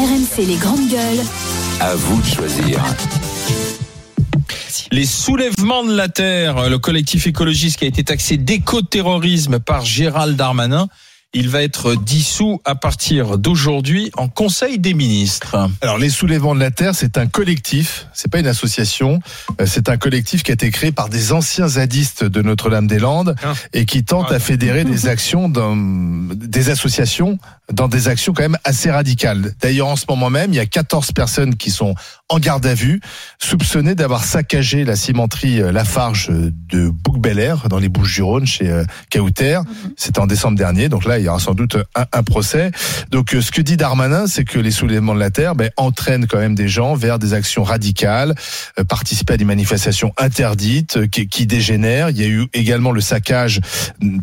RMC les grandes gueules. À vous de choisir. Les soulèvements de la terre, le collectif écologiste qui a été taxé d'éco-terrorisme par Gérald Darmanin, il va être dissous à partir d'aujourd'hui en Conseil des ministres. Alors les soulèvements de la terre, c'est un collectif, c'est pas une association, euh, c'est un collectif qui a été créé par des anciens zadistes de Notre-Dame-des-Landes Ah. et qui tente à fédérer des actions dans des associations dans des actions quand même assez radicales. D'ailleurs en ce moment même, il y a 14 personnes qui sont en garde à vue, soupçonnées d'avoir saccagé la cimenterie euh, Lafarge de Bouc-Bel-Air dans les Bouches-du-Rhône chez euh, Cahuter. C'était en décembre dernier, donc là il y aura sans doute un, un procès. Donc euh, ce que dit Darmanin, c'est que les soulèvements de la terre ben, entraînent quand même des gens vers des actions radicales, euh, participer à des manifestations interdites euh, qui, qui dégénèrent. Il y a eu également le saccage,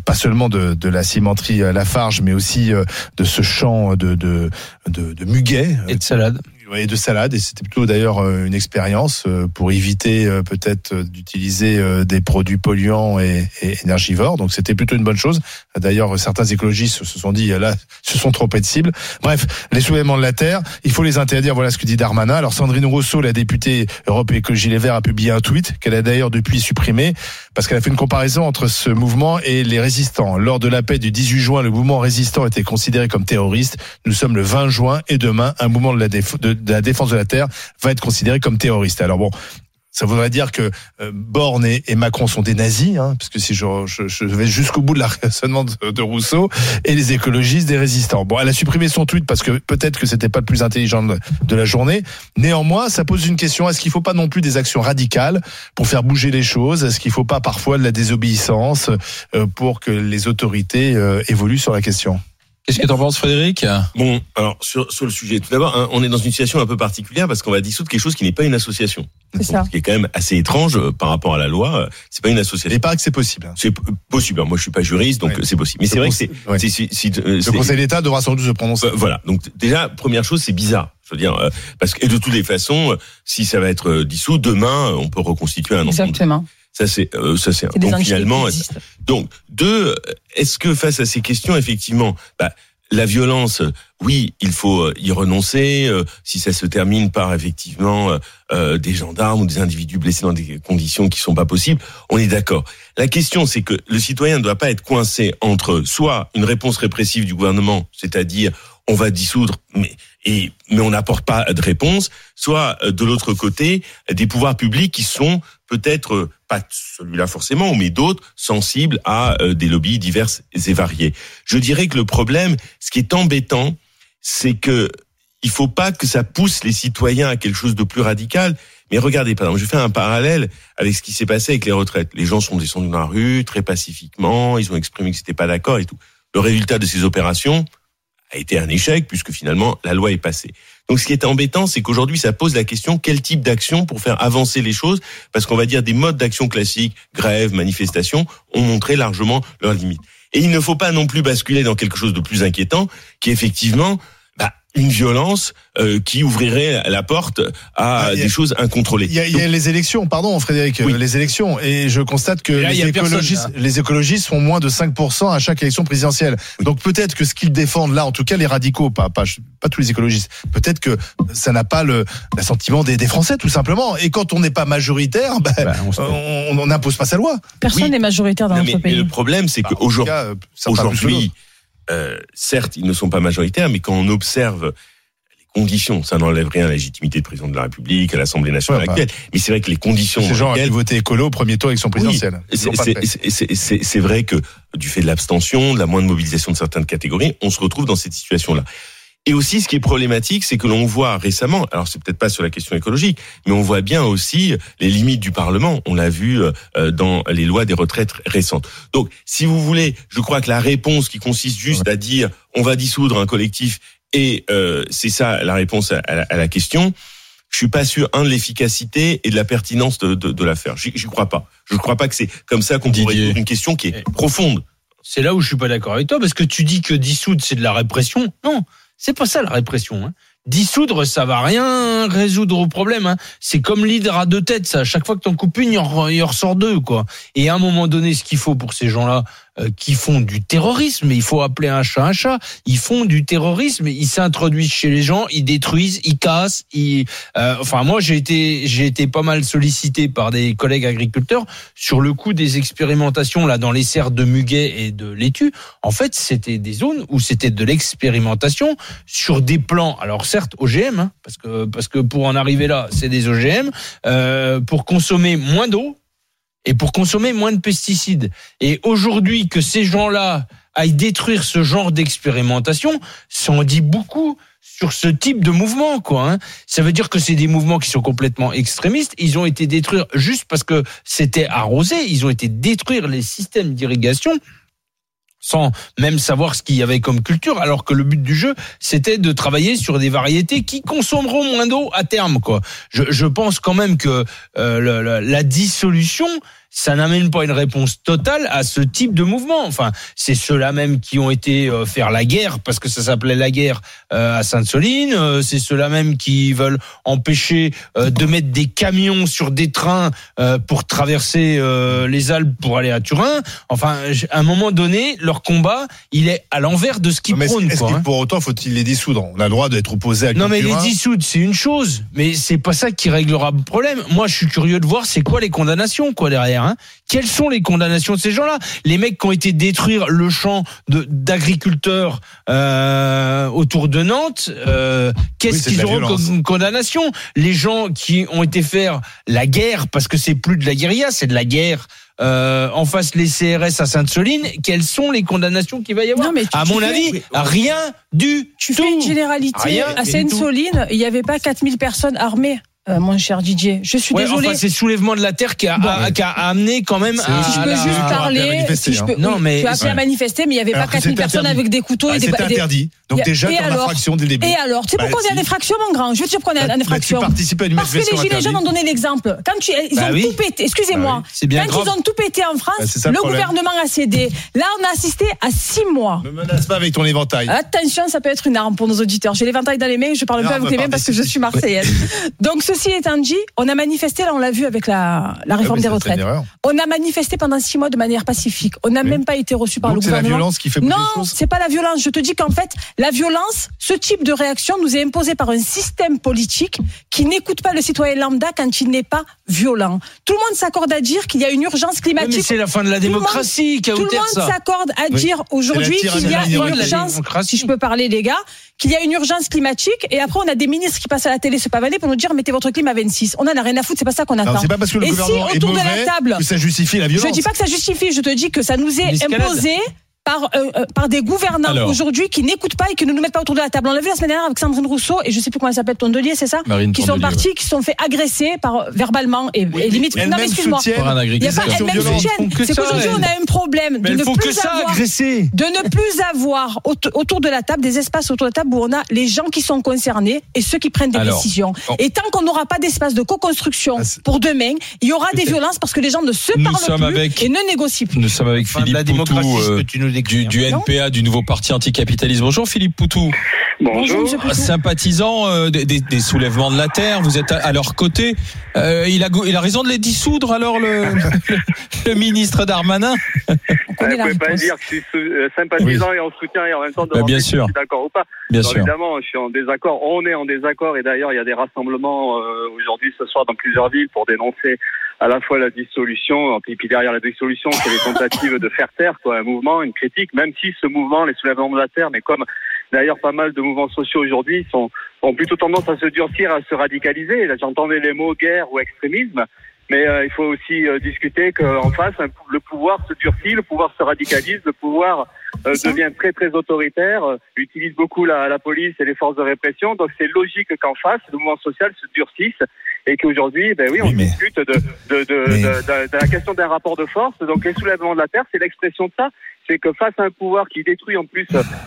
pas seulement de, de la cimenterie euh, Lafarge, mais aussi euh, de ce champ de, de, de, de muguet Et de salade. Et de salade et c'était plutôt d'ailleurs euh, une expérience euh, pour éviter euh, peut-être d'utiliser des produits polluants et, et énergivores. Donc c'était plutôt une bonne chose. D'ailleurs certains écologistes se sont dit là ce sont trop de cibles bref les soulèvements de la terre il faut les interdire voilà ce que dit Darmanin. Alors Sandrine Rousseau la députée Europe Écologie Les Verts a publié un tweet qu'elle a d'ailleurs depuis supprimé parce qu'elle a fait une comparaison entre ce mouvement et les résistants. Lors de la paix du 18 juin le mouvement résistant était considéré comme terroriste. Nous sommes le 20 juin et demain un mouvement de la, déf- de, la défense de la terre va être considéré comme terroriste. Alors bon, ça voudrait dire que euh, Borne et, Macron sont des nazis, hein, parce que si je, je, je vais jusqu'au bout de la raisonnement de, de Rousseau, et les écologistes des résistants. Bon, elle a supprimé son tweet parce que peut-être que c'était pas le plus intelligent de, de la journée. Néanmoins, ça pose une question est-ce qu'il faut pas non plus des actions radicales pour faire bouger les choses? Est-ce qu'il faut pas parfois de la désobéissance euh, pour que les autorités euh, évoluent sur la question? Qu'est-ce que t'en penses, Frédéric? Bon, alors sur, sur le sujet, tout d'abord, hein, on est dans une situation un peu particulière parce qu'on va dissoudre quelque chose qui n'est pas une association. C'est ça. Ce qui est quand même assez étrange euh, par rapport à la loi. euh, C'est pas une Il association. paraît que c'est possible. hein. C'est possible. Moi, je suis pas juriste, donc Ouais. c'est possible. Mais c'est vrai que c'est. ouais. c'est- c'est- c'est- euh, Le Conseil d'État devra sans doute se prononcer. euh, voilà. Donc déjà, première chose, c'est bizarre. Je veux dire, euh, parce que et de toutes les façons, si ça va être dissous demain, on peut reconstituer un ensemble. Exactement. Ça c'est, euh, ça c'est. Donc finalement. Donc, deux, est-ce que face à ces questions, effectivement, bah, la violence, oui, il faut euh, y renoncer. euh, si ça se termine par effectivement euh, euh, des gendarmes ou des individus blessés dans des conditions qui sont pas possibles, on est d'accord. La question, c'est que le citoyen ne doit pas être coincé entre soit une réponse répressive du gouvernement, c'est-à-dire on va dissoudre, mais et mais on n'apporte pas de réponse, soit euh, de l'autre côté des pouvoirs publics qui sont peut-être euh, pas celui-là forcément, mais d'autres sensibles à euh, des lobbies divers et variés. Je dirais que le problème, ce qui est embêtant, c'est que il faut pas que ça pousse les citoyens à quelque chose de plus radical. Mais regardez, par exemple, je fais un parallèle avec ce qui s'est passé avec les retraites. Les gens sont descendus dans la rue très pacifiquement, ils ont exprimé qu'ils n'étaient pas d'accord et tout. Le résultat de ces opérations a été un échec puisque finalement la loi est passée. Donc ce qui est embêtant, c'est qu'aujourd'hui ça pose la question quel type d'action pour faire avancer les choses, parce qu'on va dire des modes d'action classiques, grève, manifestation, ont montré largement leurs limites. Et il ne faut pas non plus basculer dans quelque chose de plus inquiétant, qui effectivement une violence euh, qui ouvrirait la porte à Ah, a- des choses incontrôlées. Il y, a, il y a les élections, pardon Frédéric, Oui. euh, les élections, et je constate que là, les, personne, écologistes, là. les écologistes font moins de 5% à chaque élection présidentielle. Donc peut-être que ce qu'ils défendent là, en tout cas les radicaux, pas, pas, pas tous les écologistes, peut-être que ça n'a pas le l'assentiment des, des Français tout simplement. Et quand on n'est pas majoritaire, ben, Bah, on se- on on n'impose pas sa loi. Personne Oui. n'est majoritaire dans Non, notre mais, mais pays. le problème, c'est Bah, qu'aujourd'hui, euh, certes, ils ne sont pas majoritaires, mais quand on observe les conditions, ça n'enlève rien à la légitimité du président de la République, à l'Assemblée nationale Ouais, bah, actuelle. Mais c'est vrai que les conditions d'autres. ces dans gens qui lesquelles- voté écolo au premier tour c'est- c'est- c'est- c'est- c'est c'est vrai que du fait de l'abstention, de la moindre mobilisation de certaines catégories, on se retrouve dans cette situation-là. Et aussi, ce qui est problématique, c'est que l'on voit récemment, alors c'est peut-être pas sur la question écologique, mais on voit bien aussi les limites du Parlement. On l'a vu euh, dans les lois des retraites récentes. Donc, si vous voulez, je crois que la réponse qui consiste juste à dire on va dissoudre un collectif et euh, c'est ça la réponse à, à la, à la question. Je suis pas sûr un de l'efficacité et de la pertinence de, de, de l'affaire. J'y crois pas. Je ne crois pas que c'est comme ça qu'on pourrait résoudre une question qui est profonde. c'est là où je suis pas d'accord avec toi parce que tu dis que dissoudre c'est de la répression. Non, c'est pas ça la répression. Hein. Dissoudre, ça va rien résoudre au problème. Hein. C'est comme l'hydre à deux têtes. Ça, chaque fois que t'en coupes une, il en, il en ressort deux, quoi. Et à un moment donné, ce qu'il faut pour ces gens-là, euh, qui font du terrorisme. Il faut appeler un chat un chat. Ils font du terrorisme. Ils s'introduisent chez les gens, ils détruisent, ils cassent. Ils, euh, enfin, moi, j'ai été, j'ai été pas mal sollicité par des collègues agriculteurs sur le coup des expérimentations là dans les serres de muguet et de laitue. En fait, c'était des zones où c'était de l'expérimentation sur des plans. Alors certes, OGM, hein, parce que parce que pour en arriver là, c'est des OGM euh, pour consommer moins d'eau et pour consommer moins de pesticides. Et aujourd'hui, que ces gens-là aillent détruire ce genre d'expérimentation, ça en dit beaucoup sur ce type de mouvement, quoi. Hein. Ça veut dire que c'est des mouvements qui sont complètement extrémistes. Ils ont été détruire juste parce que c'était arrosé. Ils ont été détruire les systèmes d'irrigation sans même savoir ce qu'il y avait comme culture, alors que le but du jeu, c'était de travailler sur des variétés qui consommeront moins d'eau à terme. Quoi. Je, je pense quand même que euh, la, dissolution, ça n'amène pas une réponse totale à ce type de mouvement. Enfin, c'est ceux-là même qui ont été euh, faire la guerre, parce que ça s'appelait la guerre euh, à Sainte-Soline. Euh, c'est ceux-là même qui veulent empêcher de mettre des camions sur des trains pour traverser les Alpes pour aller à Turin. Enfin, à un moment donné, leur combat, il est à l'envers de ce qu'ils prônent. est-ce hein. pour autant faut-il les dissoudre? On a le droit d'être opposé à Non mais les dissoudre c'est une chose, mais c'est pas ça qui réglera le problème. Moi je suis curieux de voir c'est quoi les condamnations quoi derrière. Hein Quelles sont les condamnations de ces gens-là? Les mecs qui ont été détruire le champ d'agriculteurs euh, autour de Nantes, euh, Oui, qu'est-ce de qu'ils auront comme condamnation? Les gens qui ont été faire la guerre parce que c'est plus de la guérilla, c'est de la guerre. Euh, en face les CRS à Sainte-Soline, quelles sont les condamnations qu'il va y avoir? Non, mais tu- À tu mon fais- avis, rien du Tu tout. fais une généralité. Rien à Sainte-Soline, il n'y avait pas 4000 personnes armées, euh, mon cher Didier. Je suis Ouais, désolée. enfin, c'est le soulèvement de la terre qui a, a- qui a amené quand même à, si je peux à juste parler, si je hein. peux, Non, oui, mais- tu as appelé ouais. à manifester, mais il n'y avait Alors pas que 4000 c'était personnes avec des couteaux Ah, et des, C'était interdit. Donc déjà, et t'es en alors infraction dès le début. Et alors, tu sais Bah, pourquoi on est en si. infraction, mon grand? Je te dire pourquoi on est à une Parce que les Gilets jaunes ont donné l'exemple. Quand tu, ils Bah ont tout pété, excusez-moi, Bah quand ils ont tout pété en France, le gouvernement a cédé. Là, on a assisté à six mois. Me menace pas avec ton éventail. Attention, ça peut être une arme pour nos auditeurs. J'ai l'éventail dans les mains, je parle pas avec les mains par parce que je suis marseillaise. Donc, ceci étant dit, on a manifesté, là, on l'a vu avec la, la Ah oui, réforme des retraites. On a manifesté pendant six mois de manière pacifique. On n'a Oui. même pas été reçu par Donc le c'est la gouvernement. violence qui fait Non, c'est pas la violence. Je te dis qu'en fait, la violence, ce type de réaction nous est imposé par un système politique qui n'écoute pas le citoyen lambda quand il n'est pas violent. Tout le monde s'accorde à dire qu'il y a une urgence climatique. c'est la fin de la démocratie qui a Tout le monde s'accorde à Oui. dire aujourd'hui qu'il y a une urgence, si je peux parler les gars, qu'il y a une urgence climatique et après on a des ministres qui passent à la télé se pavaner pour nous dire mettez votre clim à 26. On en a rien à foutre, c'est pas ça qu'on attend. c'est pas parce que le Et si gouvernement est autour de la mauvais table, que ça justifie la je violence. dis pas que ça justifie, je te dis que ça nous est imposé par, euh, euh, par des gouvernants aujourd'hui qui n'écoutent pas et qui ne nous mettent pas autour de la table. On l'a vu la semaine dernière avec Sandrine Rousseau et je sais plus comment elle s'appelle, Tondelier, c'est ça Marine Qui sont partis, qui se sont fait agresser par, verbalement et, Oui, et limite. Non, mais excuse-moi. Il y a pas elles-mêmes soutiennent. C'est ça, qu'aujourd'hui, on a un problème de ne plus ça avoir agresser. de ne plus avoir aut- autour de la table des espaces autour de la table où on a les gens qui sont concernés et ceux qui prennent des Alors, décisions. on- Et tant qu'on n'aura pas d'espace de co-construction Ah, pour demain, il y aura des violences parce que les gens ne se parlent plus et ne négocient plus. Nous sommes avec Philippe Poutou du, NPA, du nouveau parti anticapitaliste. Bonjour Philippe Poutou, Bonjour, sympathisant euh, des, des- des soulèvements de la terre. Vous êtes à, à leur côté. Euh, il, a, il a raison de les dissoudre alors le, le ministre Darmanin? On la pouvez pas dire que je suis euh, sympathisant et en soutien et en même temps de Bah, bien si sûr. je suis d'accord ou pas. Bien Alors, sûr. Évidemment, je suis en désaccord. On est en désaccord et d'ailleurs, il y a des rassemblements euh, aujourd'hui, ce soir, dans plusieurs villes pour dénoncer à la fois la dissolution, et puis derrière la dissolution, c'est les tentatives de faire taire, quoi, un mouvement, une critique, même si ce mouvement, les soulèvements de la terre, mais comme d'ailleurs pas mal de mouvements sociaux aujourd'hui, ont plutôt tendance à se durcir, à se radicaliser. J'entendais les mots guerre ou extrémisme. Mais euh, il faut aussi euh, discuter qu'en face, le pouvoir se durcit, le pouvoir se radicalise, le pouvoir euh, devient très très autoritaire, euh, utilise beaucoup la, la police et les forces de répression. Donc c'est logique qu'en face, le mouvement social se durcisse et qu'aujourd'hui, ben oui, on Oui, mais- discute de, de, de, Mais- de- de- de la question d'un rapport de force. Donc les soulèvements de la terre, c'est l'expression de ça. C'est que face à un pouvoir qui détruit en plus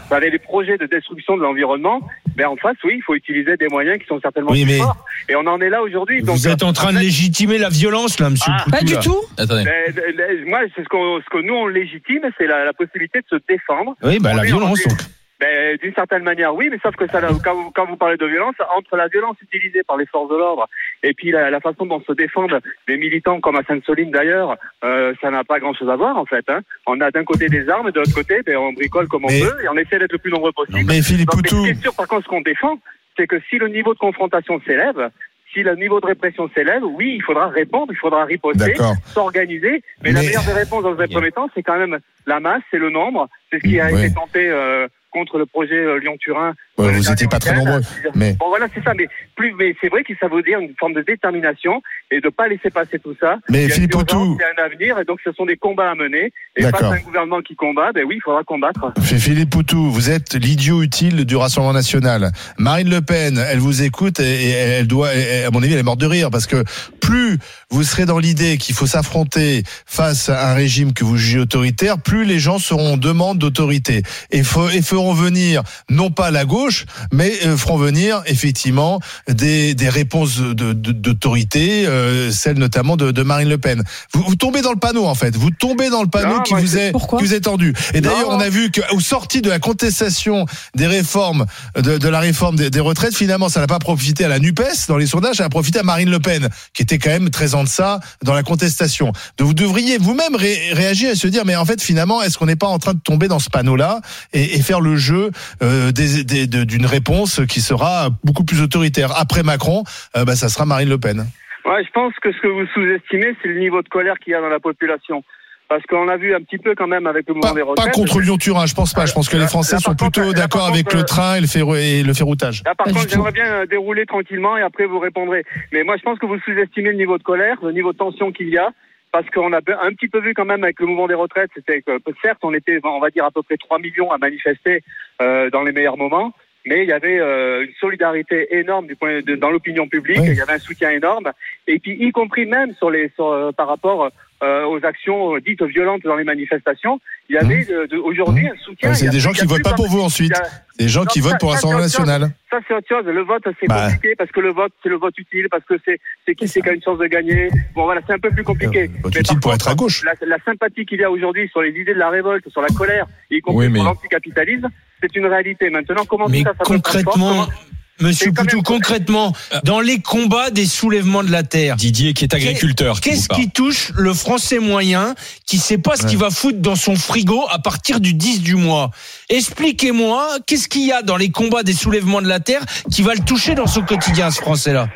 ben, les projets de destruction de l'environnement, ben en face, oui, il faut utiliser des moyens qui sont certainement Oui, plus mais- forts. Et on en est là aujourd'hui. Donc, Vous êtes en train de fait, légitimer la violence là, monsieur Ah, Poutou, Pas du là. tout. Attendez. ben, ben, moi, c'est ce, qu'on- ce que nous on légitime, c'est la, la possibilité de se défendre. Oui, bah la violence donc. Ben, d'une certaine manière, oui, mais sauf que ça, quand vous, quand vous parlez de violence, entre la violence utilisée par les forces de l'ordre et puis la, la façon dont se défendent les militants, comme à Sainte-Soline d'ailleurs, euh, ça n'a pas grand-chose à voir en fait. Hein. On a d'un côté des armes, et de l'autre côté, ben, on bricole comme on peut et on essaie d'être le plus nombreux possible. Mais Philippe Donc, Poutou, sûr, par contre, ce qu'on défend, c'est que si le niveau de confrontation s'élève, si le niveau de répression s'élève, oui, il faudra répondre, il faudra riposter, s'organiser. Mais, la meilleure des réponses dans un premier temps, c'est quand même la masse, c'est le nombre. C'est ce qui a Ouais. été tenté euh, contre le projet euh, Lyon-Turin. Ouais, vous le étiez pas très nombreux, mais- Bon, voilà, c'est ça. Mais plus, mais c'est vrai que ça veut dire une forme de détermination et de pas laisser passer tout ça. Mais Philippe Poutou- il y a un avenir et donc ce sont des combats à mener. Et face à un gouvernement qui combat, ben oui, il faudra combattre. Philippe Poutou, vous êtes l'idiot utile du Rassemblement national. Marine Le Pen, elle vous écoute et, elle doit, à mon avis, elle est morte de rire parce que plus vous serez dans l'idée qu'il faut s'affronter face à un régime que vous jugez autoritaire, plus les gens seront en demande d'autorité et feront venir non pas la gauche, mais euh, feront venir effectivement des, des réponses de- de- d'autorité, euh, celles notamment de, de Marine Le Pen. Vous, vous tombez dans le panneau en fait. Vous tombez dans le panneau Non, qui vous est qui vous est tendu. Et d'ailleurs, on a vu qu'au sorti de la contestation des réformes, de, de la réforme des, des retraites, finalement, ça n'a pas profité à la Nupes dans les sondages, ça a profité à Marine Le Pen, qui était quand même très en deçà dans la contestation. Donc vous devriez vous-même ré- réagir et se dire, mais en fait, finalement, est-ce qu'on n'est pas en train de tomber dans ce panneau-là et, et faire le jeu euh, des- des- de- d'une réponse qui sera beaucoup plus autoritaire Après Macron, euh, bah, ça sera Marine Le Pen. Ouais, je pense que ce que vous sous-estimez, c'est le niveau de colère qu'il y a dans la population. Parce qu'on a vu un petit peu quand même avec le mouvement Pas, des pas retraites. contre Lyon-Turin, je pense pas. Je pense que les Là, Français là, sont contre, plutôt d'accord avec le euh, train et le, ferro- et le ferroutage. Là, par Pas contre, j'aimerais bien euh, dérouler tranquillement et après vous répondrez. Mais moi, je pense que vous sous-estimez le niveau de colère, le niveau de tension qu'il y a. Parce qu'on a un petit peu vu quand même avec le mouvement des retraites, c'était que certes, on était, on va dire, à peu près 3 millions à manifester euh, dans les meilleurs moments. Mais il y avait euh, une solidarité énorme du point de, dans l'opinion publique. Oui. Il y avait un soutien énorme, et puis y compris même sur les sur, euh, par rapport euh, aux actions euh, dites violentes dans les manifestations. Il y avait de- de- aujourd'hui un soutien. Ouais, c'est Il y a des gens qui votent pas pour vous ensuite. Des gens Non, qui ça- votent pour l'Assemblée nationale. ça, c'est autre chose. Le vote, c'est Bah. compliqué parce que le vote, c'est le vote utile, parce que c'est c'est qui c'est qui a une chance de gagner. Bon, voilà, c'est un peu plus compliqué. Euh, vote Mais utile pour contre, être à gauche. La, la sympathie qu'il y a aujourd'hui sur les idées de la révolte, sur la colère, y compris Oui, mais- l'anticapitalisme, c'est une réalité. Maintenant, comment Mais tout ça, ça se concrètement, Monsieur Poutou, même- concrètement, dans les combats des soulèvements de la terre, Didier qui est agriculteur. Qu'est-ce qui touche le français moyen qui sait pas ce qu'il va foutre dans son frigo à partir du 10 du mois? Expliquez-moi, qu'est-ce qu'il y a dans les combats des soulèvements de la terre qui va le toucher dans son quotidien, ce français-là?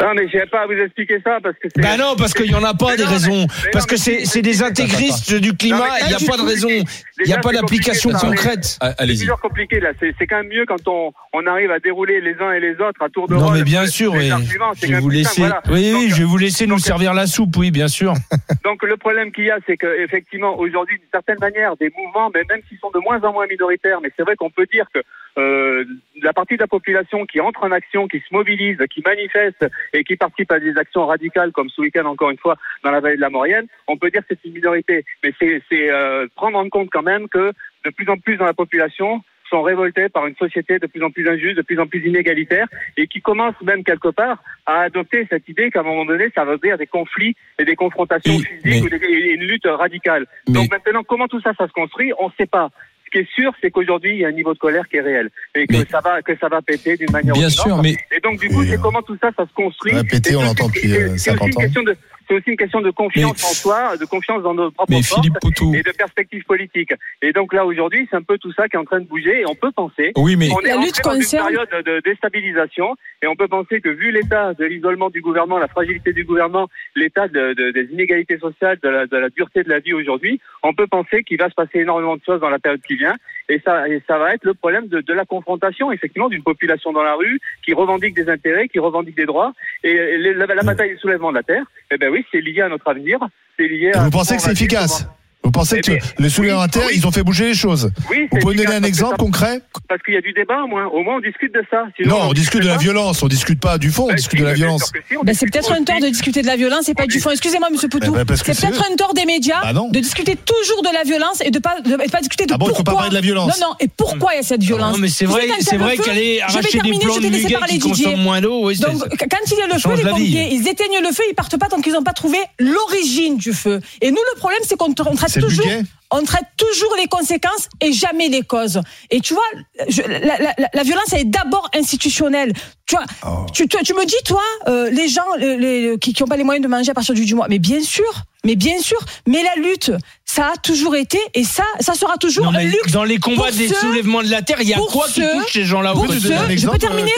Non, mais je vais pas à vous expliquer ça parce que c'est. Ben non, parce qu'il y en a pas Mais des non, mais- raisons. mais Parce non, que c'est c'est des intégristes du climat, Non, il n'y a c'est pas de raison. Il n'y a pas c'est d'application concrète. Ah, C'est Allez-y. toujours compliqué là. C'est c'est quand même mieux quand on, on arrive à dérouler les uns et les autres à tour de Non rôle. mais bien sûr, oui. c'est Je vais vous laisser. Oui, oui, Donc, je vais vous laisser nous donc, servir la soupe, oui, bien sûr. Donc le problème qu'il y a, c'est que effectivement aujourd'hui, d'une certaine manière, des mouvements, mais même s'ils sont de moins en moins minoritaires, mais c'est vrai qu'on peut dire que euh, la partie de la population qui entre en action, qui se mobilise, qui manifeste et qui participe à des actions radicales, comme ce week-end encore une fois dans la vallée de la Maurienne, on peut dire que c'est une minorité. Mais c'est c'est, euh, prendre en compte quand même que de plus en plus dans la population sont révoltés par une société de plus en plus injuste, de plus en plus inégalitaire, et qui commence même quelque part à adopter cette idée qu'à un moment donné, ça va dire des conflits et des confrontations Oui, physiques mais- ou des- et une lutte radicale. Mais- Donc maintenant, comment tout ça, ça se construit On ne sait pas. Ce qui est sûr, c'est qu'aujourd'hui, il y a un niveau de colère qui est réel et que Mais- ça va que ça va péter d'une manière ou Bien d'une sûr, autre. mais Et donc du coup, c'est euh, comment tout ça, ça se construit. ça va péter, on l'entend depuis, c'est- euh, c'est 50 aussi une ans. question de c'est aussi une question de confiance Mais- en soi, de confiance dans nos propres forces et de perspectives politiques. Et donc là, aujourd'hui, c'est un peu tout ça qui est en train de bouger et on peut penser Oui, mais on est La lutte dans une concerne- période de déstabilisation et on peut penser que vu l'état de l'isolement du gouvernement, la fragilité du gouvernement, l'état de, de- des inégalités sociales, de la, de la dureté de la vie aujourd'hui, on peut penser qu'il va se passer énormément de choses dans la période qui vient et ça, et ça va être le problème de, de la confrontation effectivement d'une population dans la rue qui revendique des intérêts, qui revendique des droits et, et les- la, la bataille du soulèvement de la terre, eh ben oui, c'est lié à notre avenir, c'est lié à Vous pensez que c'est efficace Vous pensez Eh que les soulèvements oui, terre, oui. ils ont fait bouger les choses Oui, Vous pouvez donner un exemple ça- concret parce qu'il y a du débat au moins, au moins on discute de ça. Sinon, Non, on discute de la violence, on discute pas du fond, on Ben, discute si, de la violence. Ben, c'est peut-être un tort de discuter de la violence et pas du fond. Excusez-moi, Monsieur Poutou. Eh ben, c'est peut-être un tort des médias Bah de discuter toujours de la violence et de pas de, et pas discuter de Ah bon, il faut pourquoi. pas parler de la violence. Non, non. Et pourquoi il y a cette violence Non, mais c'est vrai, c'est vrai le feu- qu'aller Je vais arracher des je de muguet parler qui consomment moins d'eau, Donc, quand il y a le feu, les pompiers, ils éteignent le feu, ils partent pas tant qu'ils n'ont pas trouvé l'origine du feu. Et nous, le problème, c'est qu'on tra- on traite C'est toujours. on traite toujours les conséquences et jamais les causes. Et tu vois, je- la, la- la- la violence elle est d'abord institutionnelle. Tu vois, Oh. tu, tu, tu me dis toi, euh, les gens les, les- qui n'ont pas les moyens de manger à partir du, du mois, mais bien sûr, mais bien sûr, mais la lutte, ça a toujours été et ça, ça sera toujours Non, un mais luxe. dans les combats des ceux- soulèvements de la terre, il y a quoi qui touche ces gens-là je peux exemple, terminer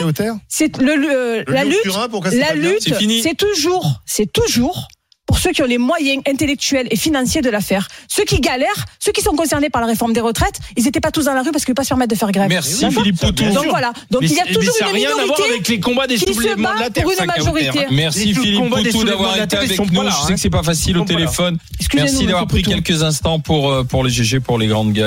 C'est le, le- Le la lutte. La lutte, C'est toujours, c'est toujours ceux qui ont les moyens intellectuels et financiers de la faire. Ceux qui galèrent, ceux qui sont concernés par la réforme des retraites, ils n'étaient pas tous dans la rue parce qu'ils ne peuvent pas se permettre de faire grève. Merci Philippe Poutou. Donc voilà. Donc Mais il y a toujours mais ça n'a une rien à voir minorité avec les combats des qui se soulèvements de la bat pour une majorité. hein. Merci Les Philippe Poutou d'avoir été avec nous. Je sais hein. que c'est pas facile au là. téléphone. Merci d'avoir pris quelques instants pour euh, pour les GG pour les grandes gueules.